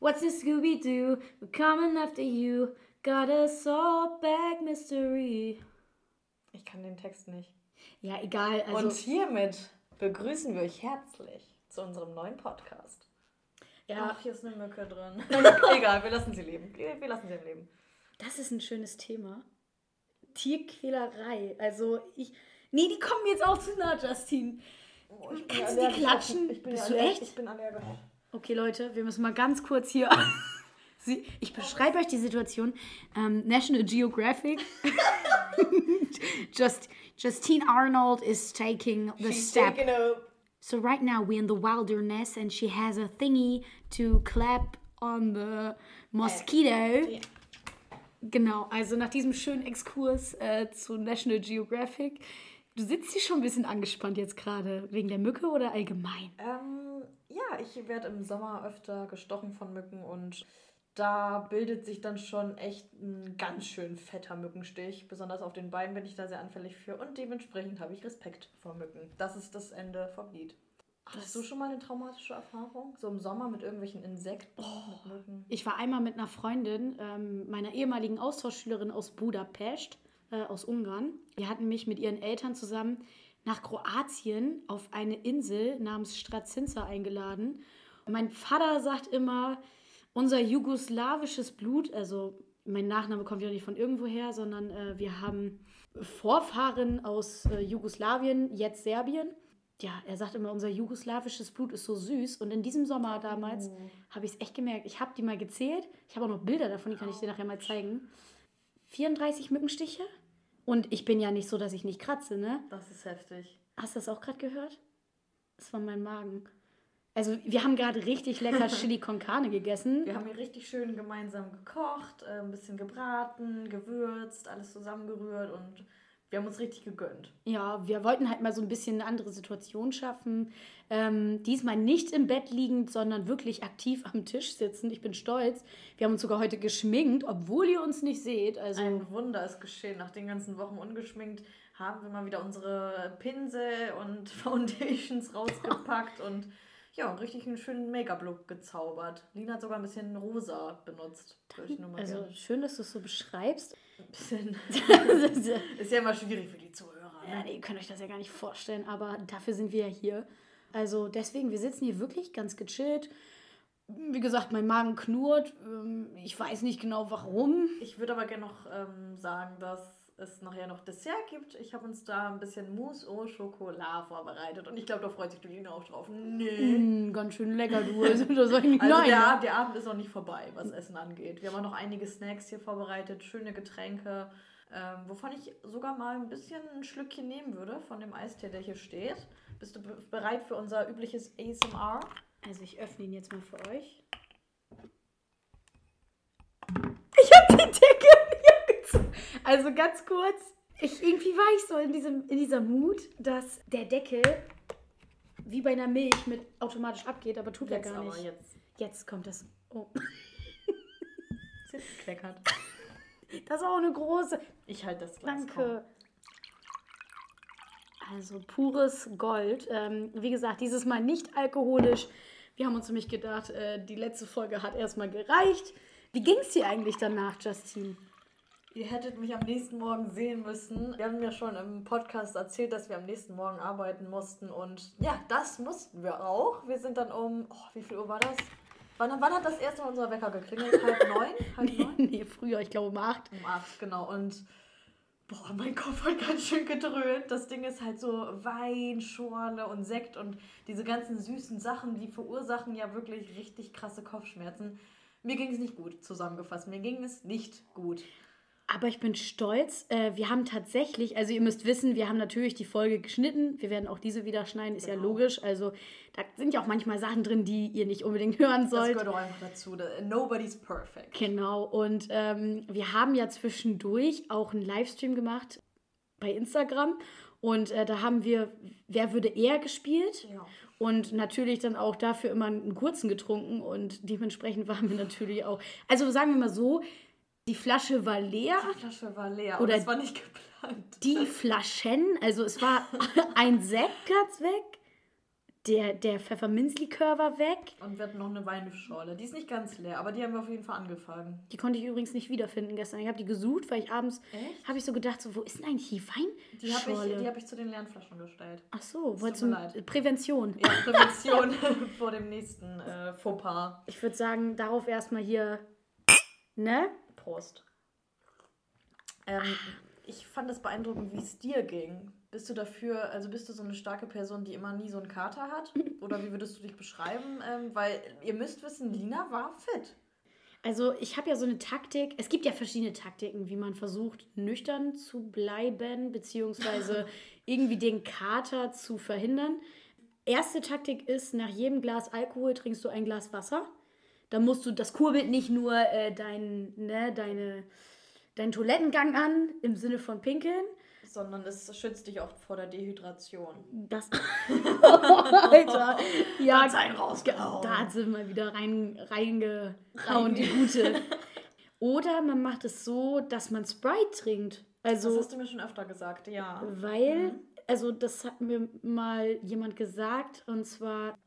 What's this Scooby Doo? We're coming after you. Got a Saltbag Mystery. Ich kann den Text nicht. Ja, egal. Also, Und hiermit begrüßen wir euch herzlich zu unserem neuen Podcast. ja, Ach, hier ist eine Mücke drin. Egal, wir lassen sie leben. Wir lassen sie Leben. das ist ein schönes Thema. Tierquälerei. Also, ich. Nee, die kommen jetzt auch zu nah, Justin. Oh, ich Kannst du die klatschen? Ich bin, Bist allergisch. du echt? Ich bin allergisch. Okay, Leute, wir müssen mal ganz kurz hier. Sie- Ich beschreibe euch die Situation. Ähm, National Geographic. Just, Justine Arnold is taking the She's step. taking a So right now we're in the wilderness and she has a thingy to clap on the mosquito. Ja. Genau, also nach diesem schönen Exkurs äh, zu National Geographic. Du sitzt hier schon ein bisschen angespannt jetzt gerade, wegen der Mücke oder allgemein? Ähm, ja, ich werde im Sommer öfter gestochen von Mücken und da bildet sich dann schon echt ein ganz schön fetter Mückenstich. Besonders auf den Beinen bin ich da sehr anfällig für und dementsprechend habe ich Respekt vor Mücken. Das ist das Ende vom Lied. Hattest du schon mal eine traumatische Erfahrung? So im Sommer mit irgendwelchen Insekten, mit Mücken? Ich war einmal mit einer Freundin, ähm, meiner ehemaligen Austauschschülerin aus Budapest, äh, aus Ungarn. Die hatten mich mit ihren Eltern zusammen nach Kroatien auf eine Insel namens Strazinza eingeladen. Und mein Vater sagt immer, unser jugoslawisches Blut, also mein Nachname kommt ja nicht von irgendwoher, sondern äh, wir haben Vorfahren aus äh, Jugoslawien, jetzt Serbien. Ja, er sagt immer, unser jugoslawisches Blut ist so süß. Und in diesem Sommer damals habe ich es echt gemerkt. Ich habe die mal gezählt. Ich habe auch noch Bilder davon, die kann ich dir nachher mal zeigen. 34 Mückenstiche. Und ich bin ja nicht so, dass ich nicht kratze, ne? Das ist heftig. Hast du das auch gerade gehört? Das war mein Magen. Also, wir haben gerade richtig lecker Chili con Carne gegessen. Wir haben hier richtig schön gemeinsam gekocht, äh, ein bisschen gebraten, gewürzt, alles zusammengerührt und wir haben uns richtig gegönnt. Ja, wir wollten halt mal so ein bisschen eine andere Situation schaffen. Ähm, diesmal nicht im Bett liegend, sondern wirklich aktiv am Tisch sitzen. Ich bin stolz. Wir haben uns sogar heute geschminkt, obwohl ihr uns nicht seht. Also, Ein Wunder ist geschehen. Nach den ganzen Wochen ungeschminkt haben wir mal wieder unsere Pinsel und Foundations rausgepackt und ja, richtig einen schönen Make-up-Look gezaubert. Lina hat sogar ein bisschen rosa benutzt. Würde ich nur mal also gerne. schön, dass du es so beschreibst. Bisschen. ja, Ist ja immer schwierig für die Zuhörer. Ne? nee, ihr könnt euch das ja gar nicht vorstellen, aber dafür sind wir ja hier. Also deswegen, wir sitzen hier wirklich ganz gechillt. Wie gesagt, mein Magen knurrt. Ähm, Ich weiß nicht genau warum. Ich würde aber gerne noch ähm, sagen, dass es nachher noch Dessert gibt. Ich habe uns da ein bisschen Mousse au Chocolat vorbereitet und ich glaube, da freut sich die Lina auch drauf. Nee. Mm, ganz schön lecker, du. Also, Also nein. der, der Abend ist noch nicht vorbei, was Essen angeht. Wir haben auch noch einige Snacks hier vorbereitet, schöne Getränke, ähm, wovon ich sogar mal ein bisschen ein Schlückchen nehmen würde von dem Eistee, der hier steht. Bist du be bereit für unser übliches ASMR? Also ich öffne ihn jetzt mal für euch. Ich habe die Decke mir gezogen. Also ganz kurz. Ich, irgendwie war ich so in, diesem, in dieser Mut, dass der Deckel wie bei einer Milch mit automatisch abgeht, aber tut er gar aber nicht. jetzt. Jetzt kommt das. Oh. Ist jetzt gekleckert. Das ist auch eine große. Ich halte das Glas. Danke. Also pures Gold. Ähm, wie gesagt, dieses Mal nicht alkoholisch. Wir haben uns nämlich gedacht, äh, die letzte Folge hat erstmal gereicht. Wie ging es dir eigentlich danach, Justine? Ihr hättet mich am nächsten Morgen sehen müssen. Wir haben ja schon im Podcast erzählt, dass wir am nächsten Morgen arbeiten mussten. Und ja, das mussten wir auch. Wir sind dann um, oh, wie viel Uhr war das? Wann, wann hat das erste Mal unser Wecker geklingelt? Halb neun? Halb neun? nee, früher, ich glaube um acht. Um acht, genau. Und boah, mein Kopf hat ganz schön gedröhnt. Das Ding ist halt so Wein, Schorle und Sekt und diese ganzen süßen Sachen, die verursachen ja wirklich richtig krasse Kopfschmerzen. Mir ging es nicht gut, zusammengefasst. Mir ging es nicht gut. Aber ich bin stolz. Äh, wir haben tatsächlich, also ihr müsst wissen, wir haben natürlich die Folge geschnitten. Wir werden auch diese wieder schneiden, ist ja Genau. logisch. Also da sind ja auch manchmal Sachen drin, die ihr nicht unbedingt hören Das sollt. gehört auch einfach dazu. Da- Nobody's perfect. Genau, und ähm, wir haben ja zwischendurch auch einen Livestream gemacht bei Instagram. Und äh, da haben wir Wer würde eher gespielt? Ja. Und natürlich dann auch dafür immer einen kurzen getrunken. Und dementsprechend waren wir natürlich auch. Also sagen wir mal so, die Flasche war leer. Die Flasche war leer Oder das war nicht geplant. Die Flaschen, also es war ein Sekt ganz weg, Der, der Pfefferminzlikör war weg. Und wir hatten noch eine Weinschorle. Die ist nicht ganz leer, aber die haben wir auf jeden Fall angefangen. Die konnte ich übrigens nicht wiederfinden gestern. Ich habe die gesucht, weil ich abends habe ich so gedacht, so, wo ist denn eigentlich die Die habe Weinschorle? ich, die hab ich zu den leeren Flaschen gestellt. Ach so, Es wolltest du. Prävention. Ja, Prävention vor dem nächsten äh, Fauxpas. Ich würde sagen, darauf erstmal hier, ne? Prost. Ähm, ich fand es beeindruckend, wie es dir ging. Bist du dafür, also bist du so eine starke Person, die immer nie so einen Kater hat? Oder wie würdest du dich beschreiben? Ähm, weil ihr müsst wissen, Lina war fit. Also ich habe ja so eine Taktik. Es gibt ja verschiedene Taktiken, wie man versucht, nüchtern zu bleiben, beziehungsweise irgendwie den Kater zu verhindern. Erste Taktik ist, nach jedem Glas Alkohol trinkst du ein Glas Wasser. Da musst du, das kurbelt nicht nur äh, dein, ne, deine, deinen Toilettengang an, im Sinne von Pinkeln. Sondern es schützt dich auch vor der Dehydration. Das. Alter. Ja, Ganz einen rausgehauen. Da hat sie mal wieder rein, reingehauen, die gute. Oder man macht es so, dass man Sprite trinkt. Das Also, hast du mir schon öfter gesagt, ja. weil, also das hat mir mal jemand gesagt, und zwar,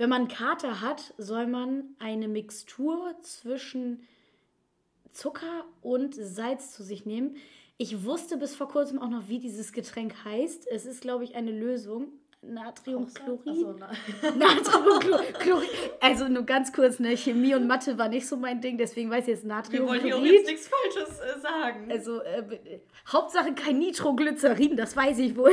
wenn man Kater hat, soll man eine Mixtur zwischen Zucker und Salz zu sich nehmen. Ich wusste bis vor kurzem auch noch, wie dieses Getränk heißt. Es ist, glaube ich, eine Lösung. Natriumchlorid. Achso, na. Natriumchlorid. Also nur ganz kurz, ne? Chemie und Mathe war nicht so mein Ding, deswegen weiß ich jetzt Wir wollen hier Natriumchlorid. jetzt nichts Falsches äh, sagen. Also äh, Hauptsache kein Nitroglycerin, das weiß ich wohl.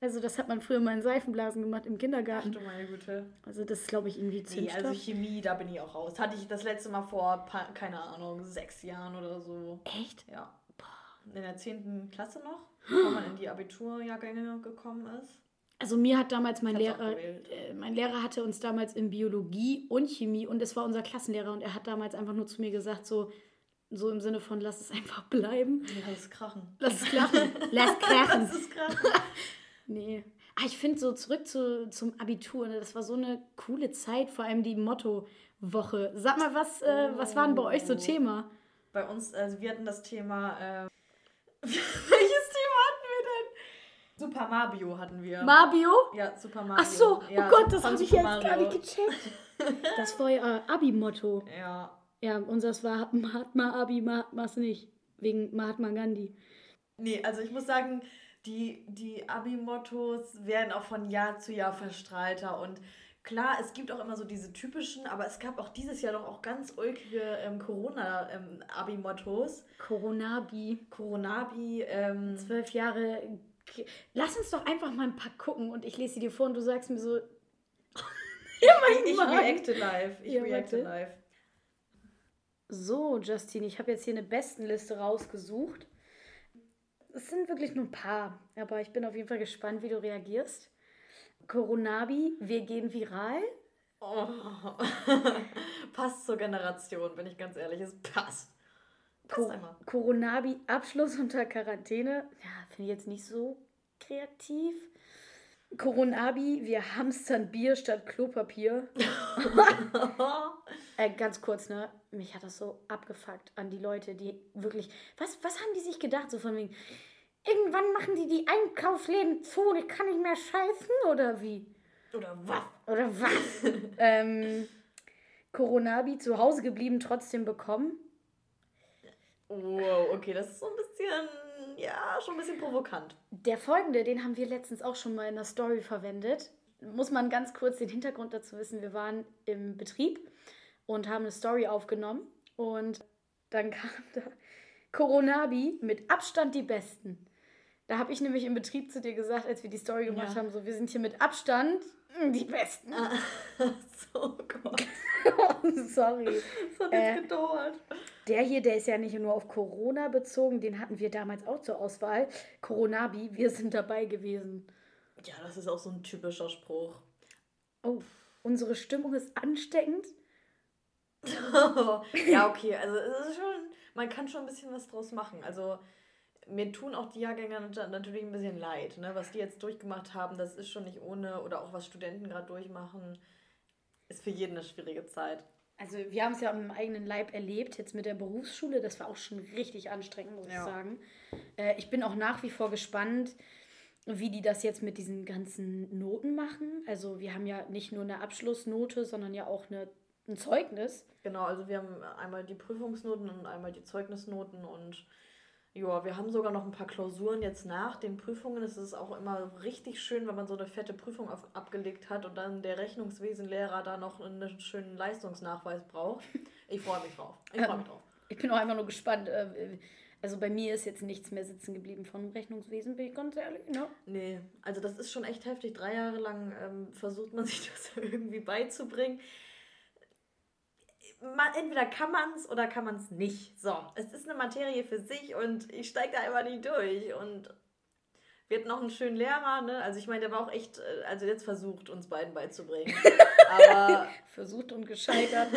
Also das hat man früher mal in Seifenblasen gemacht im Ach Kindergarten. du meine Güte. Also das ist, glaube ich, irgendwie Nee, Zündstoff. also Chemie, da bin ich auch raus. Hatte ich das letzte Mal vor, keine Ahnung, sechs Jahren oder so. Echt? Ja. In der 10. Klasse noch, bevor man in die Abiturjahrgänge gekommen ist. Also mir hat damals mein Lehrer, äh, mein Lehrer hatte uns damals in Biologie und Chemie und es war unser Klassenlehrer und er hat damals einfach nur zu mir gesagt, so, so im Sinne von, lass es einfach bleiben. Lass es krachen. Lass es krachen. Lass krachen. Lass es krachen. Nee. Ah, ich finde so zurück zu, zum Abitur, ne, das war so eine coole Zeit, vor allem die Motto-Woche. Sag mal, was, äh, was war denn bei euch so Oh. Thema? Bei uns, also wir hatten das Thema, äh, welches Thema hatten wir denn? Super Mario hatten wir. Mabio? ja, Super Mario. Ach so, ja, oh Gott, das habe ich jetzt gar Mario. nicht gecheckt. Das war äh, Abi-Motto. Ja, Ja, unseres war Mahatma Abi, Mahatmas nicht. Wegen Mahatma Gandhi. Nee, also ich muss sagen, die, die Abi-Mottos werden auch von Jahr zu Jahr verstrahlter. Und klar, es gibt auch immer so diese typischen, aber es gab auch dieses Jahr doch auch ganz ulkige ähm, Corona-Abi-Mottos. Coronabi. Coronabi, ähm, Zwölf Jahre. Lass uns doch einfach mal ein paar gucken und ich lese sie dir vor und du sagst mir so. ich, ich Mann. reacte live. Ich Ja, reacte live. So, Justin, ich habe jetzt hier eine Bestenliste rausgesucht. Es sind wirklich nur ein paar, aber ich bin auf jeden Fall gespannt, wie du reagierst. Coronabi, wir gehen viral. Oh. passt zur Generation, bin ich ganz ehrlich. Es passt. Passt einmal. Coronabi, Abschluss unter Quarantäne. Ja, finde ich jetzt nicht so kreativ. Coronabi, wir hamstern Bier statt Klopapier. Äh, ganz kurz, ne? Mich hat das so abgefuckt an die Leute, die wirklich. Was, was haben die sich gedacht? So von wegen. Irgendwann machen die die Einkaufsläden zu und ich kann nicht mehr scheißen oder wie? Oder was? Oder was? ähm, Coronabi zu Hause geblieben, trotzdem bekommen. Wow, okay, das ist so ein bisschen, ja, schon ein bisschen provokant. Der folgende, den haben wir letztens auch schon mal in der Story verwendet. Muss man ganz kurz den Hintergrund dazu wissen. Wir waren im Betrieb und haben eine Story aufgenommen und dann kam da Coronabi mit Abstand die Besten. Da habe ich nämlich im Betrieb zu dir gesagt, als wir die Story gemacht Ja. haben, so wir sind hier mit Abstand mm, die Besten. so, Gott. Sorry. Das hat Äh. jetzt gedauert. Der hier, der ist ja nicht nur auf Corona bezogen, den hatten wir damals auch zur Auswahl. Coronabi, wir sind dabei gewesen. Ja, das ist auch so ein typischer Spruch. Oh, unsere Stimmung ist ansteckend. ja, okay, also es ist schon, man kann schon ein bisschen was draus machen. Also mir tun auch die Jahrgänger nat- natürlich ein bisschen leid, ne? Was die jetzt durchgemacht haben, das ist schon nicht ohne, oder auch was Studenten gerade durchmachen, ist für jeden eine schwierige Zeit. Also wir haben es ja am eigenen Leib erlebt, jetzt mit der Berufsschule. Das war auch schon richtig anstrengend, muss Ja. ich sagen. Äh, ich bin auch nach wie vor gespannt, wie die das jetzt mit diesen ganzen Noten machen. Also wir haben ja nicht nur eine Abschlussnote, sondern ja auch eine, ein Zeugnis. Genau, also wir haben einmal die Prüfungsnoten und einmal die Zeugnisnoten und ja, wir haben sogar noch ein paar Klausuren jetzt nach den Prüfungen. Es ist auch immer richtig schön, wenn man so eine fette Prüfung auf, abgelegt hat und dann der Rechnungswesenlehrer da noch einen schönen Leistungsnachweis braucht. Ich freue mich drauf. Ich freue mich drauf. Ich bin auch einfach nur gespannt. äh, Also bei mir ist jetzt nichts mehr sitzen geblieben vom Rechnungswesen, bin ich ganz ehrlich. Ne? Nee, also das ist schon echt heftig. Drei Jahre lang ähm, versucht man sich das irgendwie beizubringen. Man, entweder kann man es oder kann man es nicht. So, es ist eine Materie für sich und ich steige da einfach nicht durch. Und wir hatten noch einen schönen Lehrer, ne? Also ich meine, der war auch echt, äh, also jetzt versucht, uns beiden beizubringen. Aber Versucht und gescheitert.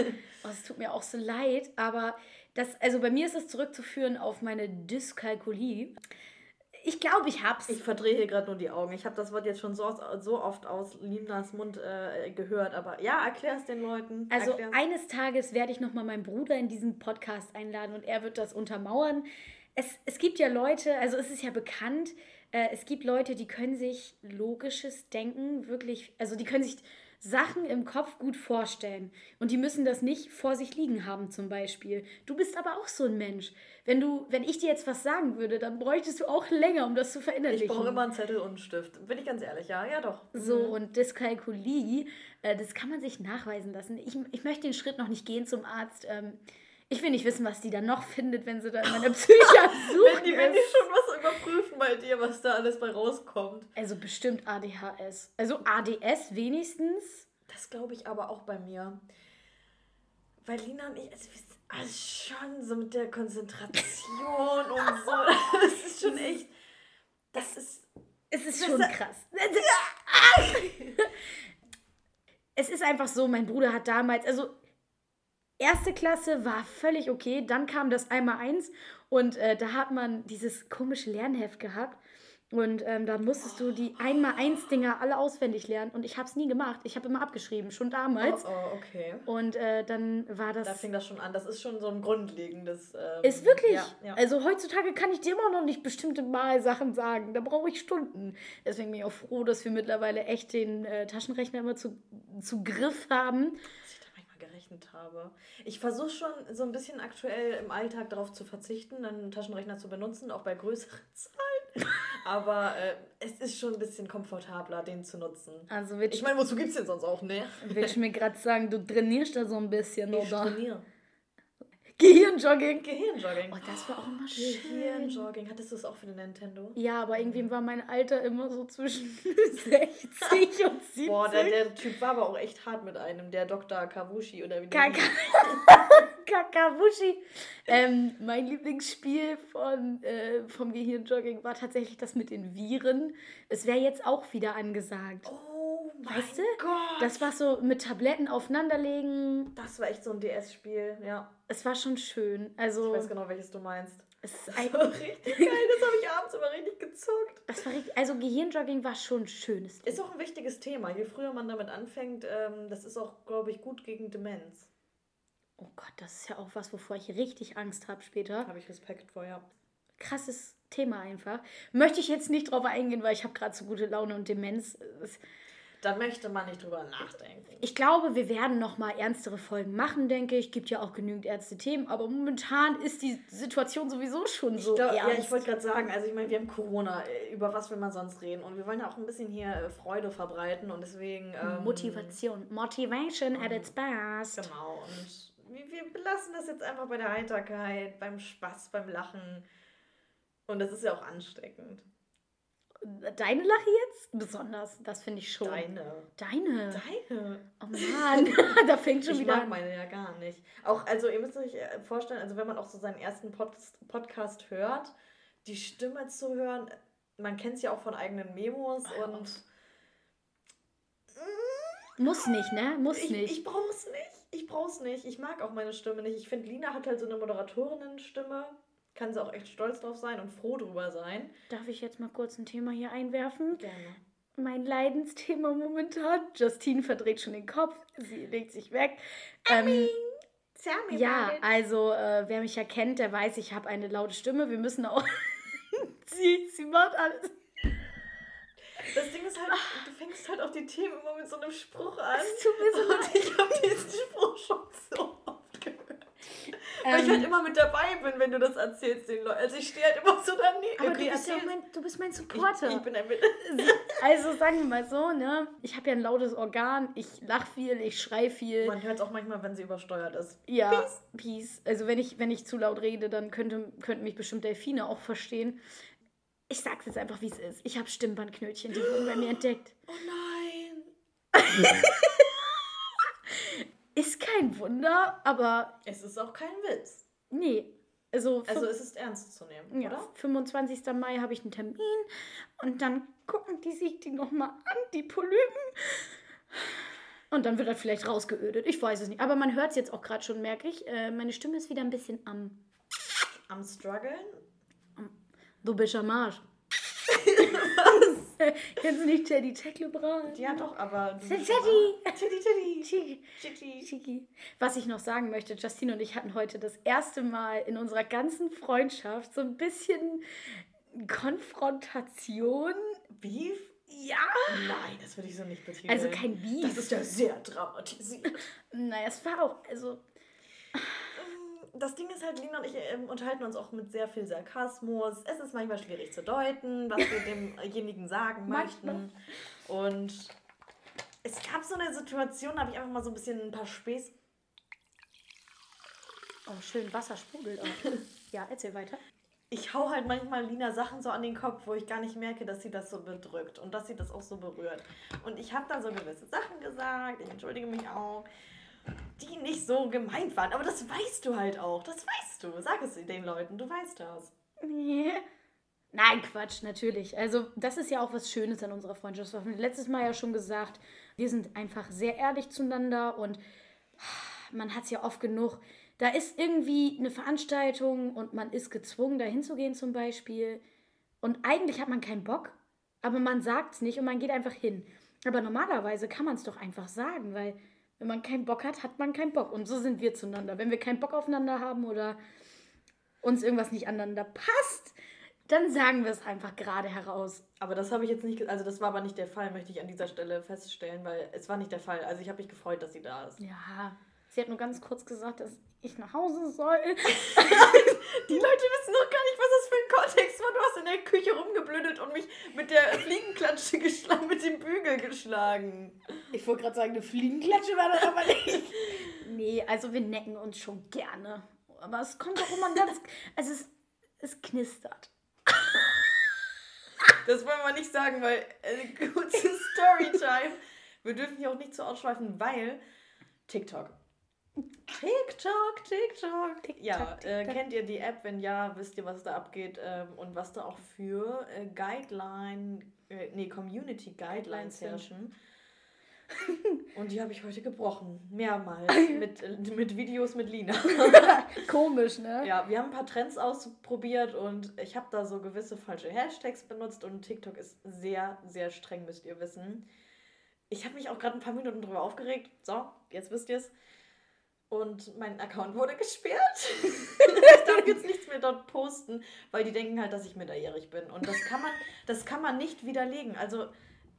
oh, es tut mir auch so leid, aber das, also bei mir ist es zurückzuführen auf meine Dyskalkulie. Ich glaube, ich hab's. ich verdrehe hier gerade nur die Augen. Ich habe das Wort jetzt schon so, so oft aus Linas Mund äh, gehört. Aber ja, erklär es den Leuten. Also Erklär's. eines Tages werde ich nochmal meinen Bruder in diesen Podcast einladen und er wird das untermauern. Es, es gibt ja Leute, also es ist ja bekannt, äh, es gibt Leute, die können sich logisches Denken wirklich, also die können sich Sachen im Kopf gut vorstellen und die müssen das nicht vor sich liegen haben zum Beispiel. Du bist aber auch so ein Mensch. Wenn du, wenn ich dir jetzt was sagen würde, dann bräuchtest du auch länger, um das zu verinnerlichen. ich brauche immer einen Zettel und einen Stift. Bin ich ganz ehrlich, ja? Ja, doch. So, und Dyskalkulie, äh, das kann man sich nachweisen lassen. Ich, ich möchte den Schritt noch nicht gehen zum Arzt. Ähm, ich will nicht wissen, was die dann noch findet, wenn sie da in meiner Psychiatrie Wenn die, wenn die schon was überprüfen bei dir, was da alles bei rauskommt. Also bestimmt ADHS. Also ADS wenigstens. Das glaube ich aber auch bei mir. Weil Lina und ich, also also schon so mit der Konzentration und so. Das ist schon echt. Das ist. Es ist schon ist- krass. Es ist einfach so, mein Bruder hat damals, also erste Klasse war völlig okay, dann kam das einmal eins und äh, da hat man dieses komische Lernheft gehabt und ähm, da musstest du die einmal eins Dinger alle auswendig lernen und ich habe es nie gemacht. Ich habe immer abgeschrieben, schon Oh, damals. oh, okay. Und äh, dann war das Da fing das schon an. Das ist schon so ein grundlegendes. Ähm, Ist wirklich. Ja, ja. Also heutzutage kann ich dir immer noch nicht bestimmte Mal Sachen sagen. Da brauche ich Stunden. Deswegen bin ich auch froh, dass wir mittlerweile echt den äh, Taschenrechner immer zu, zu Griff haben. Ich gerechnet habe. Ich versuche schon so ein bisschen aktuell im Alltag darauf zu verzichten, einen Taschenrechner zu benutzen, auch bei größeren Zahlen. Aber äh, es ist schon ein bisschen komfortabler, den zu nutzen. Also Ich meine, wozu gibt es den sonst auch, ne? willst du mir gerade sagen, du trainierst da so ein bisschen, Ich oder? trainiere. Gehirnjogging. Gehirnjogging. Oh, das war auch immer schön. Gehirnjogging. Hattest du es auch für den Nintendo? Ja, aber irgendwie war mein Alter immer so zwischen 60 und 70. Boah, der, der Typ war aber auch echt hart mit einem, der Dr. Kabushi oder wie Kaka. Kakabushi. Ähm, mein Lieblingsspiel von, äh, vom Gehirnjogging war tatsächlich das mit den Viren. Es wäre jetzt auch wieder angesagt. Oh Weißt du? Gott. Das war so mit Tabletten aufeinanderlegen. das war echt so ein DS-Spiel, ja. Es war schon schön. Also, Ich weiß genau, welches du meinst. es ist Das war richtig geil, das habe ich abends immer richtig gezockt. das war richtig, also Gehirnjogging war schon ein schönes. Ist auch ein wichtiges Thema. Je früher man damit anfängt, ähm, das ist auch, glaube ich, gut gegen Demenz. Oh Gott, das ist ja auch was, wovor ich richtig Angst habe später. Habe ich Respekt vor, ja. Krasses Thema einfach. Möchte ich jetzt nicht drauf eingehen, weil ich habe gerade so gute Laune und Demenz. Da möchte man nicht drüber nachdenken. Ich glaube, wir werden noch mal ernstere Folgen machen, denke ich. Gibt ja auch genügend Ärzte-Themen, aber momentan ist die Situation sowieso schon so Ich glaub, ja, ernst. ich wollte gerade sagen, also ich meine, wir haben Corona, über was will man sonst reden? Und wir wollen ja auch ein bisschen hier äh, Freude verbreiten und deswegen... Ähm, Motivation. Motivation at its best. Genau, und wir, wir belassen das jetzt einfach bei der Heiterkeit, beim Spaß, beim Lachen. Und das ist ja auch ansteckend. Deine Lache jetzt? Besonders. Das finde ich schon. Deine. Deine. Deine. Oh Mann, da fängt schon Ich wieder mag an. meine ja gar nicht. Auch, also ihr müsst euch äh, vorstellen, also wenn man auch so seinen ersten Pod Podcast hört, die Stimme zu hören, man kennt es ja auch von eigenen Memos Hör und. Muss nicht, ne? Muss ich, nicht. ich brauch's nicht. Ich brauch's nicht. Ich mag auch meine Stimme nicht. Ich finde, Lina hat halt so eine Moderatorinnen-Stimme. Kann sie auch echt stolz drauf sein und froh drüber sein. Darf ich jetzt mal kurz ein Thema hier einwerfen? Gerne. Mein Leidensthema momentan. Justine verdreht schon den Kopf. Sie legt sich weg. Ähm, Tell me Ja, also äh, wer mich ja kennt, der weiß, ich habe eine laute Stimme. Wir müssen auch. sie, sie macht alles. Das Ding ist halt, du fängst halt auch die Themen immer mit so einem Spruch an. Das tut mir so leid. Ich habe diesen Spruch schon so. Ähm, Weil ich halt ähm, immer mit dabei bin, wenn du das erzählst den Leuten. Also ich stehe halt immer so daneben. Aber okay, du, bist ja mein, du bist mein Supporter. Ich, ich bin ein Also sagen wir mal so, ne? Ich habe ja ein lautes Organ, ich lache viel, ich schrei viel. Man hört es auch manchmal, wenn sie übersteuert ist. Ja, Peace. Peace. Also wenn ich, wenn ich zu laut rede, dann könnte, könnten mich bestimmt Delfine auch verstehen. Ich sag's jetzt einfach, wie es ist. Ich habe Stimmbandknötchen, die wurden bei mir entdeckt. Oh nein. ist kein Wunder, aber. Es ist auch kein Witz. Nee. Also, also es ist ernst zu nehmen, ja, oder? 25. Mai habe ich einen Termin und dann gucken die sich die nochmal an, die Polypen. Und dann wird er vielleicht rausgeödet. Ich weiß es nicht. Aber man hört es jetzt auch gerade schon, merke ich. Äh, meine Stimme ist wieder ein bisschen am. Am struggeln? Du bist am Arsch. Kennst du nicht Teddy Tecklebrand? Ja, doch, aber. Teddy! Teddy, Teddy! Chiki. Chiki. Was ich noch sagen möchte, Justine und ich hatten heute das erste Mal in unserer ganzen Freundschaft so ein bisschen Konfrontation. Beef? Ja. Nein, das würde ich so nicht betiteln. Also kein Beef. Das ist ja sehr dramatisiert. naja, es war auch, also das Ding ist halt, Lina und ich äh, unterhalten uns auch mit sehr viel Sarkasmus. Es ist manchmal schwierig zu deuten, was wir demjenigen sagen möchten. Und es gab so eine Situation, da habe ich einfach mal so ein bisschen ein paar Späß. Oh, schön, Wasser sprudelt auch. ja, erzähl weiter. Ich hau halt manchmal Lina Sachen so an den Kopf, wo ich gar nicht merke, dass sie das so bedrückt und dass sie das auch so berührt. Und ich habe dann so gewisse Sachen gesagt, ich entschuldige mich auch die nicht so gemeint waren. Aber das weißt du halt auch. Das weißt du. Sag es den Leuten. Du weißt das. Nee. Nein, Quatsch, natürlich. Also, das ist ja auch was Schönes an unserer Freundschaft. Das haben wir letztes Mal ja schon gesagt. Wir sind einfach sehr ehrlich zueinander und man hat es ja oft genug. Da ist irgendwie eine Veranstaltung und man ist gezwungen, da hinzugehen zum Beispiel. Und eigentlich hat man keinen Bock, aber man sagt es nicht und man geht einfach hin. Aber normalerweise kann man es doch einfach sagen, weil wenn man keinen Bock hat, hat man keinen Bock. Und so sind wir zueinander. Wenn wir keinen Bock aufeinander haben oder uns irgendwas nicht aneinander passt, dann sagen wir es einfach gerade heraus. Aber das habe ich jetzt nicht, also das war aber nicht der Fall, möchte ich an dieser Stelle feststellen, weil es war nicht der Fall. Also ich habe mich gefreut, dass sie da ist. Ja, sie hat nur ganz kurz gesagt, dass ich nach Hause soll. Die Leute wissen noch gar nicht, was das für ein Kontext war. Du hast in der Küche rumgeblödet und mich mit der Fliegenklatsche geschlagen, mit dem Bügel geschlagen. Ich wollte gerade sagen, eine Fliegenklatsche war das aber nicht. nee, also wir necken uns schon gerne. Aber es kommt auch immer ganz. Also es, es knistert. Das wollen wir nicht sagen, weil äh, gute Storytime. Wir dürfen hier auch nicht zu ausschweifen, weil TikTok. TikTok, TikTok. TikTok ja, äh, kennt ihr die App? Wenn ja, wisst ihr, was da abgeht ähm, und was da auch für äh, Guideline, äh, nee, Community Guidelines herrschen. und die habe ich heute gebrochen. Mehrmals. mit, äh, mit Videos mit Lina. Komisch, ne? Ja, wir haben ein paar Trends ausprobiert und ich habe da so gewisse falsche Hashtags benutzt und TikTok ist sehr, sehr streng, müsst ihr wissen. Ich habe mich auch gerade ein paar Minuten drüber aufgeregt. So, jetzt wisst ihr es. Und mein Account wurde gesperrt. ich darf jetzt nichts mehr dort posten, weil die denken halt, dass ich minderjährig bin. Und das kann man, das kann man nicht widerlegen. Also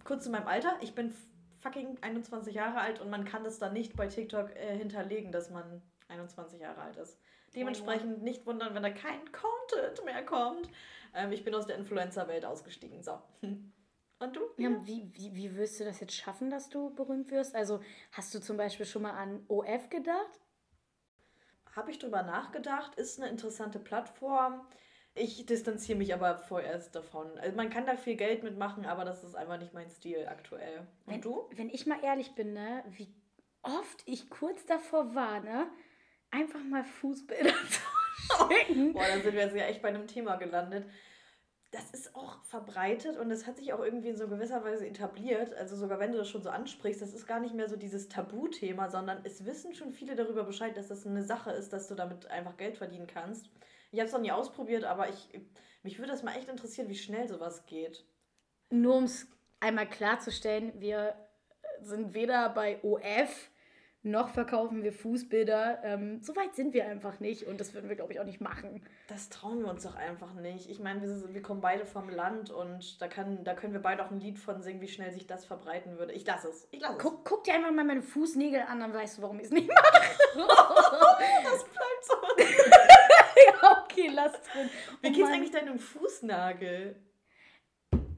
kurz zu meinem Alter, ich bin fucking 21 Jahre alt und man kann das dann nicht bei TikTok äh, hinterlegen, dass man 21 Jahre alt ist. Dementsprechend nicht wundern, wenn da kein Content mehr kommt. Ähm, ich bin aus der Influencer-Welt ausgestiegen. So. Und du? Ja, wie, wie, wie wirst du das jetzt schaffen, dass du berühmt wirst? Also hast du zum Beispiel schon mal an OF gedacht? Habe ich drüber nachgedacht, ist eine interessante Plattform. Ich distanziere mich aber vorerst davon. Also man kann da viel Geld mitmachen, aber das ist einfach nicht mein Stil aktuell. Und wenn, du? Wenn ich mal ehrlich bin, ne, wie oft ich kurz davor war, ne, einfach mal Fußbilder zu schicken. Boah, dann sind wir jetzt ja echt bei einem Thema gelandet das ist auch verbreitet und das hat sich auch irgendwie in so gewisser Weise etabliert. Also sogar wenn du das schon so ansprichst, das ist gar nicht mehr so dieses Tabuthema, sondern es wissen schon viele darüber Bescheid, dass das eine Sache ist, dass du damit einfach Geld verdienen kannst. Ich habe es noch nie ausprobiert, aber ich, mich würde das mal echt interessieren, wie schnell sowas geht. Nur um es einmal klarzustellen, wir sind weder bei OF noch verkaufen wir Fußbilder. Ähm, so weit sind wir einfach nicht und das würden wir, glaube ich, auch nicht machen. Das trauen wir uns doch einfach nicht. Ich meine, wir, wir kommen beide vom Land und da, kann, da können wir beide auch ein Lied von singen, wie schnell sich das verbreiten würde. Ich lasse es. Ich lasse es. Guck, guck dir einfach mal meine Fußnägel an, dann weißt du, warum ich es nicht mache. das bleibt so. ja, okay, lass drin. Wie Oh geht's Mann. eigentlich deinem Fußnagel?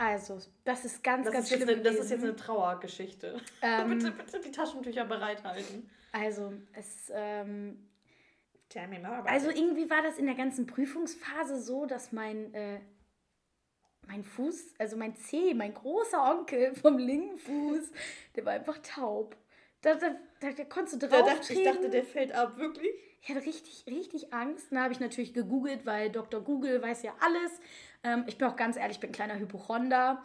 Also, das ist ganz, Das, ganz ist schlimm eine, das ist jetzt eine Trauergeschichte. Ähm, bitte, bitte die Taschentücher bereithalten. Also, es, ähm, also irgendwie war das in der ganzen Prüfungsphase so, dass mein, äh, mein Fuß, also mein Zeh, mein großer Onkel vom linken Fuß, der war einfach taub. Da, da, da, da konntest du Da drauf dachte, ich dachte, der fällt ab, wirklich? Ich hatte richtig, richtig Angst. Dann habe ich natürlich gegoogelt, weil Dr. Google weiß ja alles. Ähm, ich bin auch ganz ehrlich, ich bin ein kleiner Hypochonder.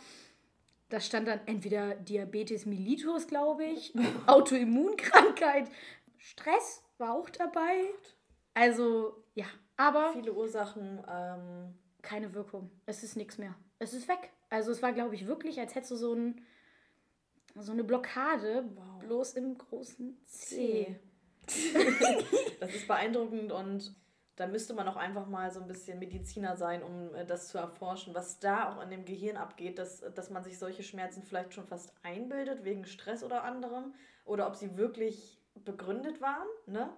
Da stand dann entweder Diabetes mellitus, glaube ich, Autoimmunkrankheit, Stress war auch dabei. Also, ja, aber Viele Ursachen. Ähm, keine Wirkung. Es ist nichts mehr. Es ist weg. Also, es war, glaube ich, wirklich, als hättest du so, ein, so eine Blockade, Wow. bloß im großen C. das ist beeindruckend und da müsste man auch einfach mal so ein bisschen Mediziner sein, um äh, das zu erforschen, was da auch in dem Gehirn abgeht, dass, dass man sich solche Schmerzen vielleicht schon fast einbildet, wegen Stress oder anderem, oder ob sie wirklich begründet waren. Ne?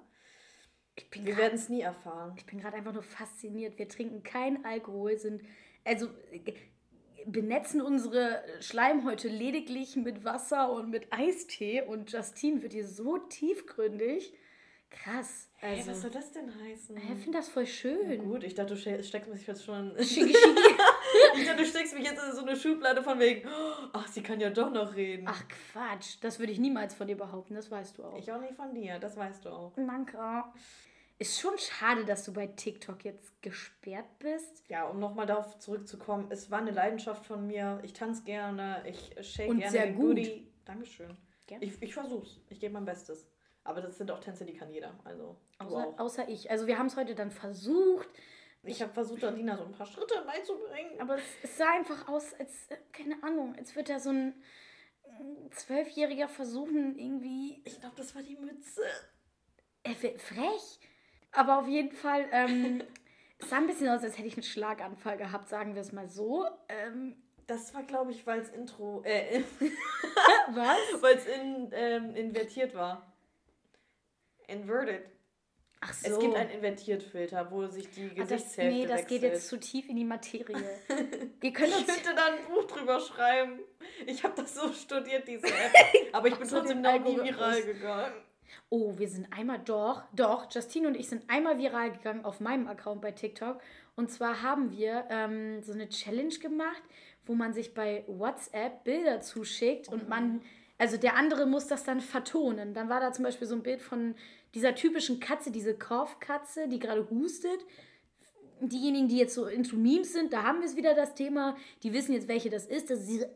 Ich bin Wir werden es nie erfahren. Ich bin gerade einfach nur fasziniert. Wir trinken keinen Alkohol, sind also äh, benetzen unsere Schleimhäute lediglich mit Wasser und mit Eistee und Justine wird hier so tiefgründig. Krass. Hey, Also, was soll das denn heißen? ich finde das voll schön. Gut, ich dachte, du ste- steckst mich jetzt schon. Schicki, schicki. ich dachte, du steckst mich jetzt in so eine Schublade von wegen, oh, ach, sie kann ja doch noch reden. Ach Quatsch, das würde ich niemals von dir behaupten, das weißt du auch. Ich auch nicht von dir, das weißt du auch. Danke. Ist schon schade, dass du bei TikTok jetzt gesperrt bist. Ja, um nochmal darauf zurückzukommen, es war eine Leidenschaft von mir. Ich tanze gerne, ich shake Und gerne sehr den gut. Goodie. Dankeschön. Gerne. Ich, ich versuch's. Ich gebe mein Bestes. Aber das sind auch Tänze, die kann jeder. Also, Außer, außer ich. Also wir haben es heute dann versucht, Ich habe versucht, Alina so ein paar Schritte beizubringen. Aber es, es sah einfach aus, als, äh, keine Ahnung, als würde da so ein äh, Zwölfjähriger versuchen, irgendwie Ich glaube, das war die Mütze. äh, frech. Aber auf jeden Fall, ähm, es sah ein bisschen aus, als hätte ich einen Schlaganfall gehabt, sagen wir es mal so. Ähm, Das war, glaube ich, weil es Intro, äh, was? weil es in, ähm, invertiert war. Inverted. Ach so. Es gibt einen Invertiert-Filter, wo sich die Ah, Gesichtshälfte nee, das wechselt. geht jetzt zu tief in die Materie. Wir können Ich könnte da ein Buch drüber schreiben. Ich habe das so studiert, diese App. Aber ich bin so, trotzdem noch nie viral gegangen. Oh, wir sind einmal doch, doch, Justine und ich sind einmal viral gegangen auf meinem Account bei TikTok. Und zwar haben wir ähm, so eine Challenge gemacht, wo man sich bei WhatsApp Bilder zuschickt und man, also der andere muss das dann vertonen. Dann war da zum Beispiel so ein Bild von dieser typischen Katze, diese Korfkatze, die gerade hustet. Diejenigen, die jetzt so into Memes sind, da haben wir es wieder das Thema. Die wissen jetzt, welche das ist. Das ist diese Der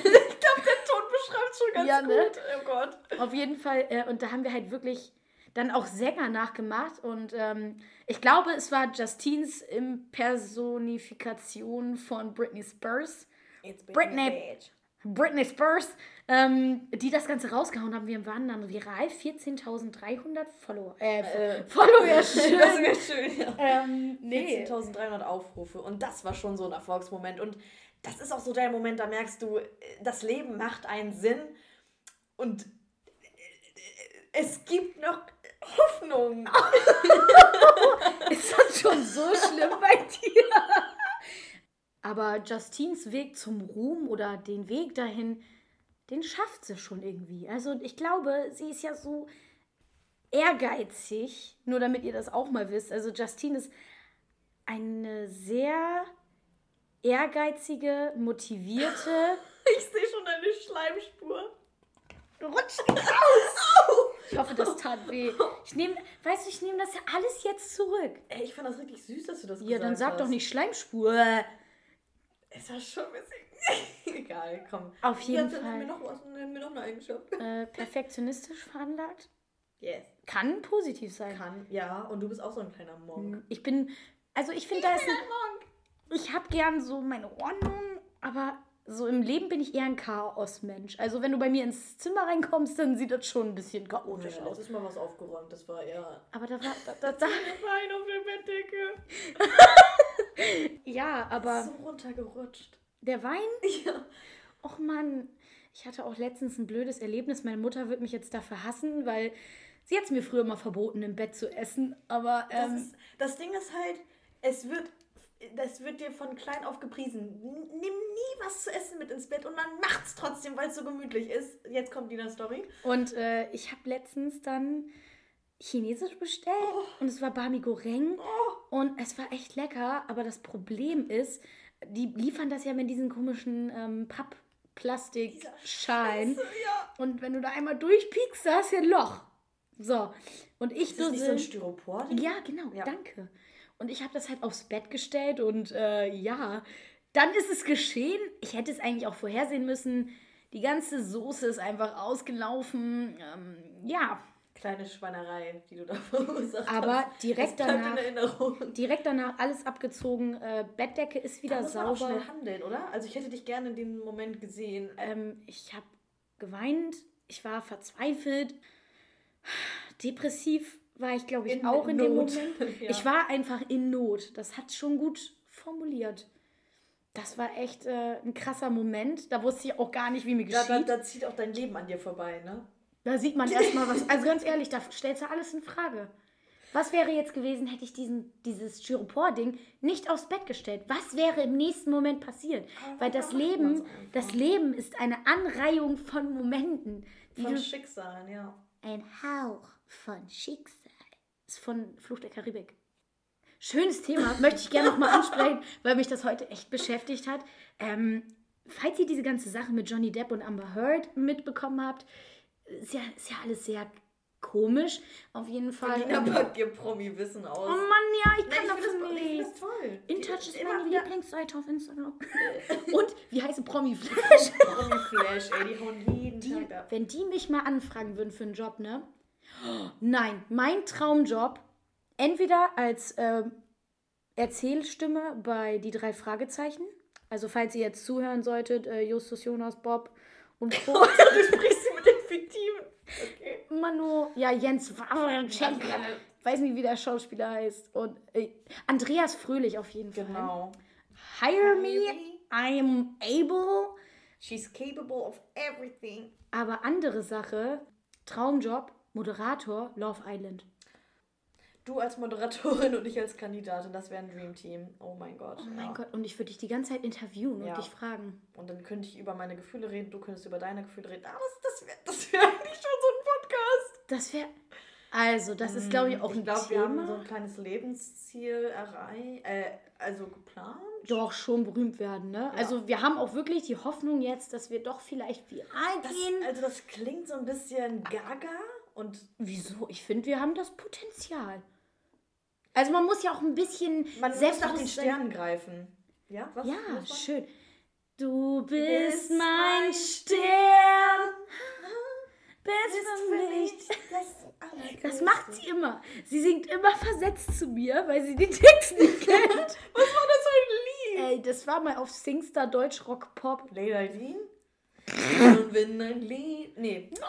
Ton beschreibt schon ganz Ja, ne? gut. Oh Gott. Auf jeden Fall, äh, und da haben wir halt wirklich dann auch Sänger nachgemacht. Und ähm, ich glaube, es war Justines Impersonifikation von Britney Spears. It's Britney. Britney Spears, ähm, die das Ganze rausgehauen haben. Wir waren dann viral 14.300 Follower. Äh, Äh, Follower, Das schön. wäre schön, ja. ähm, nee. 14.300 Aufrufe. Und das war schon so ein Erfolgsmoment. Und das ist auch so der Moment, da merkst du, das Leben macht einen Sinn. Und es gibt noch Hoffnung. Ist das schon so schlimm bei dir? Aber Justines Weg zum Ruhm oder den Weg dahin, den schafft sie schon irgendwie. Also ich glaube, sie ist ja so ehrgeizig, nur damit ihr das auch mal wisst. Also Justine ist eine sehr ehrgeizige, motivierte. Ich sehe schon eine Schleimspur. Rutsch raus! Ich hoffe, das tat weh. Ich nehme, weißt du, ich nehme das ja alles jetzt zurück. Ey, ich fand das richtig süß, dass du das Ja, gesagt dann sag hast. doch nicht Schleimspur. Ist das schon ein bisschen... Egal, komm. Auf jeden Fall. Nenn mir noch was, nenn mir noch eine Eigenschaft. Äh, perfektionistisch veranlagt. Yes. Kann positiv sein. Kann, ja. Und du bist auch so ein kleiner Monk. Ich bin, also ich finde, da ist ein, ich habe gern so meine Ordnung, aber so im Leben bin ich eher ein Chaosmensch. Also wenn du bei mir ins Zimmer reinkommst, dann sieht das schon ein bisschen chaotisch Ja, aus. letztes Mal was aufgeräumt, das war eher. Aber da war, da, da, da, Wein auf der Bettdecke. ja, aber so runtergerutscht. der Wein, Ja. och Mann, ich hatte auch letztens ein blödes Erlebnis. Meine Mutter wird mich jetzt dafür hassen, weil sie hat es mir früher mal verboten, im Bett zu essen. Aber Das, ähm, ist, das Ding ist halt, es wird, das wird dir von klein auf gepriesen. Nimm nie was zu essen mit ins Bett und man macht's trotzdem, weil es so gemütlich ist. Jetzt kommt Dina Story. Und äh, ich habe letztens dann Chinesisch bestellt und es war Bami Goreng Oh, und es war echt lecker, aber das Problem ist, die liefern das ja mit diesen komischen ähm, Papp-Plastikschalen Scheiße, ja. und wenn du da einmal durchpiekst, da ist ja ein Loch. So, und ich Ist das nicht so ein Styropor? Ja, genau, Ja. danke. Und ich habe das halt aufs Bett gestellt und äh, ja, dann ist es geschehen. Ich hätte es eigentlich auch vorhersehen müssen. Die ganze Soße ist einfach ausgelaufen. Ähm, ja, Kleine Schweinerei, die du da verursacht Aber hast. direkt das bleibt danach- in Erinnerung. direkt danach alles abgezogen. Äh, Bettdecke ist Da wieder muss man auch sauber. schnell handeln, oder? Also ich hätte dich gerne in dem Moment gesehen. Ähm, ich habe geweint. Ich war verzweifelt. Depressiv war ich, glaube ich, In auch in dem Not. Moment. Ja. Ich war einfach in Not. Das hat schon gut formuliert. Das war echt äh, ein krasser Moment. Da wusste ich auch gar nicht, wie mir Da, geschieht. da, da zieht auch dein Leben an dir vorbei, ne? Da sieht man erstmal was. Also ganz ehrlich, da stellst du alles in Frage. Was wäre jetzt gewesen, hätte ich diesen, dieses Styropor-Ding nicht aufs Bett gestellt? Was wäre im nächsten Moment passiert? Aber Weil das Leben, das Leben ist eine Anreihung von Momenten. Von Schicksalen, ja. Ein Hauch von Schicksal. Ist von Fluch der Karibik. Schönes Thema, möchte ich gerne nochmal ansprechen, weil mich das heute echt beschäftigt hat. Ähm, falls ihr diese ganze Sache mit Johnny Depp und Amber Heard mitbekommen habt, ist ja, ist ja alles sehr komisch. Auf jeden Fall. Lina ähm, packt ihr Promi-Wissen aus. oh Mann, ja, ich Nein, kann ich das, ich find nicht. das toll. InTouch ist Immer meine wieder Lieblingsseite auf Instagram. und wie heißt Promi-Flash? Promi-Flash, ey, die hauen Die, ab. wenn die mich mal anfragen würden für einen Job, ne? Nein, mein Traumjob, entweder als ähm, Erzählstimme bei Die drei Fragezeichen. Also falls ihr jetzt zuhören solltet, äh, Justus Jonas, Bob und Co. du sprichst sie mit den Fiktiven. Okay. Manu, ja, Jens Wawrczyk. Weiß nicht, wie der Schauspieler heißt. Und äh, Andreas Fröhlich auf jeden Fall. Genau. Hire me, I'm able. She's capable of everything. Aber andere Sache, Traumjob, Moderator, Love Island. Du als Moderatorin und ich als Kandidatin, das wäre ein Dreamteam. Oh mein Gott. Oh mein ja. Gott, und ich würde dich die ganze Zeit interviewen Ja. und dich fragen. Und dann könnte ich über meine Gefühle reden, du könntest über deine Gefühle reden. Ah, das, das wäre das wär eigentlich schon so ein Podcast. Das wäre. Also, das ist, glaube ich, auch ich ein glaube, wir haben so Thema. ein kleines Lebensziel erreicht, äh, also geplant. Doch schon berühmt werden, ne? Also, wir haben auch wirklich die Hoffnung jetzt, dass wir doch vielleicht viral Das, gehen. also das klingt so ein bisschen gaga und Wieso? Ich finde, wir haben das Potenzial. Also, man muss ja auch ein bisschen man muss nach den Sternen greifen. Ja, was? Ja, schön. Du bist Bist mein Stern. Bist Bist für für mich. mich das macht sie immer. Sie singt immer versetzt zu mir, weil sie den Text nicht kennt. Was war das für ein Lied? Ey, das war mal auf Singstar Deutsch Rock Pop. Dean? Und wenn ein Lied. Nee.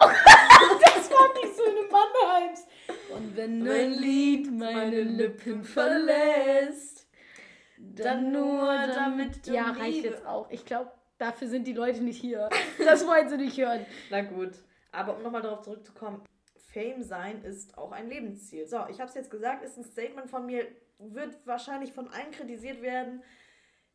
Das war die Söhne Mannheims. Und wenn Mein Lied meine Lippen verlässt, dann nur damit du Ja, reicht jetzt auch. Ich glaube, dafür sind die Leute nicht hier. Das wollen sie nicht hören. Na gut. Aber um nochmal darauf zurückzukommen, Fame sein ist auch ein Lebensziel. So, ich habe es jetzt gesagt, ist ein Statement von mir, wird wahrscheinlich von allen kritisiert werden.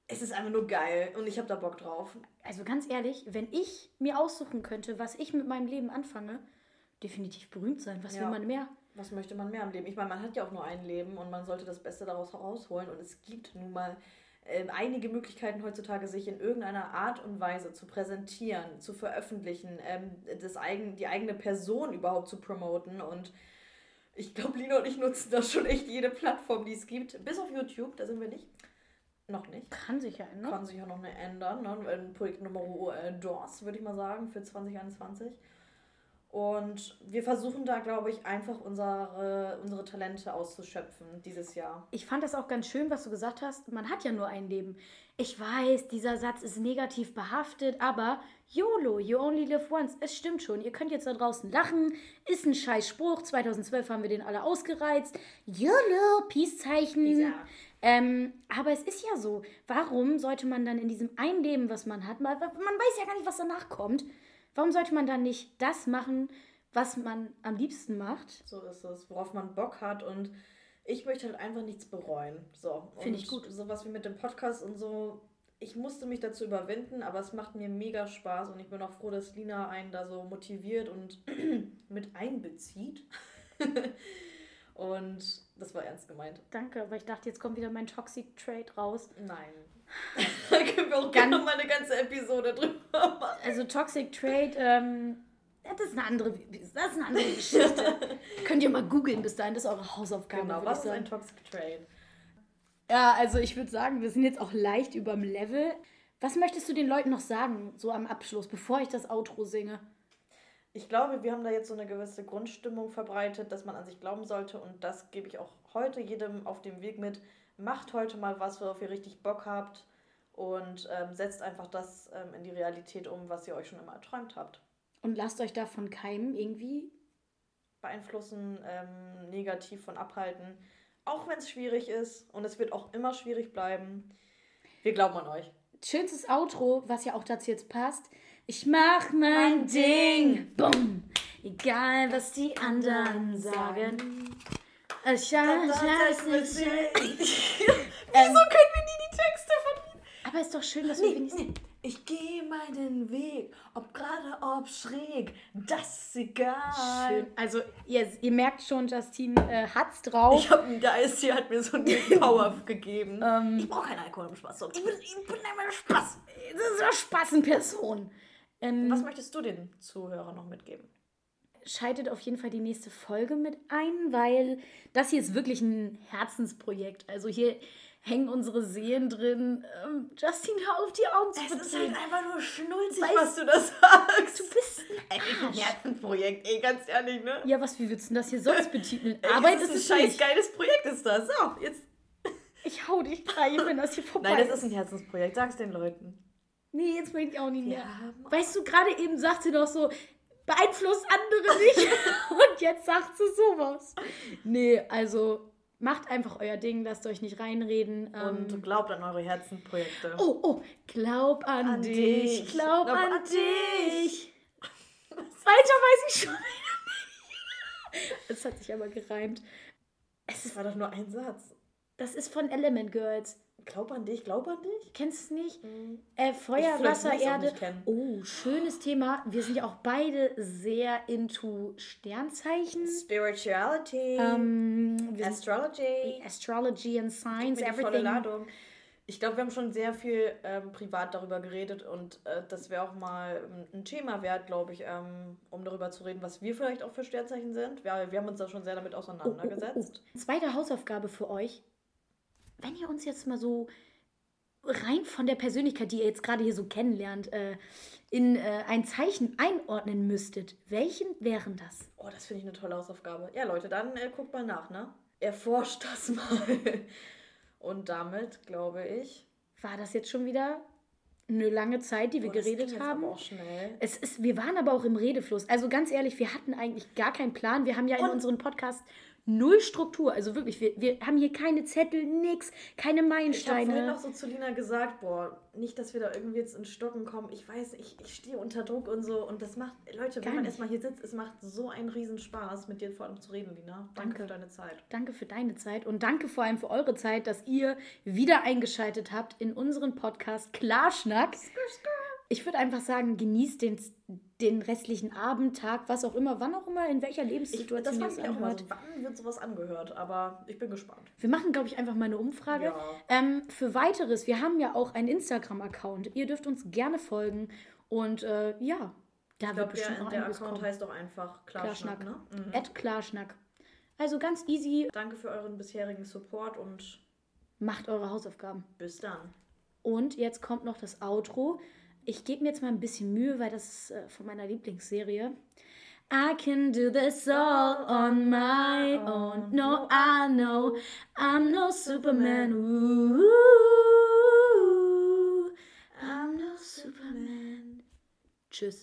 Es ist einfach nur geil und ich habe da Bock drauf. Also ganz ehrlich, wenn ich mir aussuchen könnte, was ich mit meinem Leben anfange, definitiv berühmt sein. Was Ja. will man mehr? Was möchte man mehr im Leben? Ich meine, man hat ja auch nur ein Leben und man sollte das Beste daraus herausholen. Und es gibt nun mal ähm, einige Möglichkeiten heutzutage, sich in irgendeiner Art und Weise zu präsentieren, zu veröffentlichen, ähm, das eigen, die eigene Person überhaupt zu promoten. Und ich glaube, Lina und ich nutzen da schon echt jede Plattform, die es gibt. Bis auf YouTube, da sind wir nicht. Noch nicht. Kann sich ja ändern. Kann sich ja noch nicht ändern. Ne? Projekt Nummer äh, DOS, würde ich mal sagen, für 2021. Und wir versuchen da, glaube ich, einfach unsere, unsere Talente auszuschöpfen dieses Jahr. Ich fand das auch ganz schön, was du gesagt hast. Man hat ja nur ein Leben. Ich weiß, dieser Satz ist negativ behaftet, aber YOLO, you only live once. Es stimmt schon. Ihr könnt jetzt da draußen lachen. Ist ein scheiß Spruch. 2012 haben wir den alle ausgereizt. YOLO, Peace-Zeichen. Ähm, aber es ist ja so. Warum sollte man dann in diesem einen Leben, was man hat, man weiß ja gar nicht, was danach kommt. Warum sollte man dann nicht das machen, was man am liebsten macht? So ist es, worauf man Bock hat und ich möchte halt einfach nichts bereuen. So. Finde ich gut. Sowas wie mit dem Podcast und so. Ich musste mich dazu überwinden, aber es macht mir mega Spaß und ich bin auch froh, dass Lina einen da so motiviert und mit einbezieht. und das war ernst gemeint. Danke, aber ich dachte, jetzt kommt wieder mein Toxic Trade raus. Nein. da können wir auch gerne mal eine ganze Episode drüber machen. Also Toxic Trade, ähm, das ist eine andere, das ist eine andere Geschichte. Könnt ihr mal googeln bis dahin, das ist eure Hausaufgabe. Genau, was ist ein Toxic Trade? Ja, also ich würde sagen, wir sind jetzt auch leicht über dem Level. Was möchtest du den Leuten noch sagen, so am Abschluss, bevor ich das Outro singe? Ich glaube, wir haben da jetzt so eine gewisse Grundstimmung verbreitet, dass man an sich glauben sollte und das gebe ich auch heute jedem auf dem Weg mit macht heute mal was, worauf ihr richtig Bock habt und ähm, setzt einfach das ähm, in die Realität um, was ihr euch schon immer erträumt habt. Und lasst euch davon keinem irgendwie beeinflussen, ähm, negativ von abhalten, auch wenn es schwierig ist und es wird auch immer schwierig bleiben. Wir glauben an euch. Schönstes Outro, was ja auch dazu jetzt passt. Ich mach mein Ding. Bumm. Egal, was die anderen sagen. Nicht. Wieso können wir nie die Texte von ihm? Aber ist doch schön, dass wir wenigstens. Ich gehe meinen Weg, ob gerade, ob schräg, das ist egal. Schön. Also, ihr, ihr merkt schon, Justine äh, hat's drauf. Ich hab einen Geist, die hat mir so eine Power gegeben. Ähm, ich brauche keinen Alkohol im Spaß. Ich bin, ich bin einfach Spaß. Das ist eine Spaßenperson. Ähm, Was möchtest du den Zuhörern noch mitgeben? Schaltet auf jeden Fall die nächste Folge mit ein, weil das hier ist wirklich ein Herzensprojekt. Also hier hängen unsere Seelen drin. Ähm, Justin, hör auf, die Augen zu Es ist halt einfach nur schnulzig, weißt, was du das sagst. Du bist ein, ein Herzensprojekt, ey, ganz ehrlich, ne? Ja, was, wie würdest du das hier sonst betiteln? ey, Arbeit ist, ist ein scheiß geiles Projekt, ist das. So, jetzt... Ich hau dich gleich, wenn das hier vorbei ist. Nein, das ist ein Herzensprojekt, sag's den Leuten. Nee, jetzt möchte ich auch nicht mehr. Ja, weißt du, gerade eben sagt sie doch so, beeinflusst andere nicht. und jetzt sagt sie sowas. Nee, also macht einfach euer Ding, lasst euch nicht reinreden. Und ähm, glaubt an eure Herzenprojekte. Oh, oh, glaub an, an dich, dich, glaub, glaub an, an, dich. Weiter weiß ich schon nicht. Es hat sich aber gereimt. Es war doch nur ein Satz. Das ist von Element Girls. Glaub an dich, glaub an dich? Kennst du es nicht? Mhm. Äh, Feuer, ich Wasser, Erde. Oh, schönes Thema. Wir sind ja auch beide sehr into Sternzeichen. Spirituality. Ähm, Astrology. Astrology and Science, everything. Ladung. Ich glaube, wir haben schon sehr viel ähm, privat darüber geredet und äh, das wäre auch mal ein Thema wert, glaube ich, ähm, um darüber zu reden, was wir vielleicht auch für Sternzeichen sind. Wir, wir haben uns da schon sehr damit auseinandergesetzt. Oh, oh, oh, Zweite Hausaufgabe für euch wenn ihr uns jetzt mal so rein von der Persönlichkeit, die ihr jetzt gerade hier so kennenlernt, äh, in äh, ein Zeichen einordnen müsstet, welchen wären das? Oh, das finde ich eine tolle Hausaufgabe. Ja, Leute, dann äh, guckt mal nach, ne? Erforscht das mal. Und damit, glaube ich. War das jetzt schon wieder eine lange Zeit, die wir Boah, geredet haben. Aber auch schnell. Es ist, wir waren aber auch im Redefluss. Also ganz ehrlich, wir hatten eigentlich gar keinen Plan. Wir haben ja in unserem Podcast null Struktur. Also wirklich, wir, wir haben hier keine Zettel, nix, keine Meilensteine. Ich habe vorhin noch so zu Lina gesagt, boah, nicht, dass wir da irgendwie jetzt in Stocken kommen. Ich weiß, ich, ich stehe unter Druck und so. Und das macht, Leute, Gar wenn man erstmal hier sitzt, es macht so einen Riesenspaß, mit dir vor allem zu reden, Lina. Danke, danke für deine Zeit. Danke für deine Zeit und danke vor allem für eure Zeit, dass ihr wieder eingeschaltet habt in unseren Podcast Klarschnack. Skr, skr ich würde einfach sagen, genießt den, den restlichen Abend, Tag, was auch immer, wann auch immer, in welcher Lebenssituation ihr es anhört. So, wann wird sowas angehört? Aber ich bin gespannt. Wir machen, glaube ich, einfach mal eine Umfrage. Ja. Ähm, für weiteres, wir haben ja auch einen Instagram-Account. Ihr dürft uns gerne folgen. Und äh, ja, da ich wird glaub, bestimmt der, noch der Account kommen. heißt doch einfach Klarschnack, Klarschnack ne? Mhm. Ad Klarschnack. Also ganz easy. Danke für euren bisherigen Support und macht eure Hausaufgaben. Bis dann. Und jetzt kommt noch das Outro. Ich gebe mir jetzt mal ein bisschen Mühe, weil das ist äh, von meiner Lieblingsserie. I can do this all on my own. No, I know I'm no Superman. Ooh, I'm no Superman. Tschüss.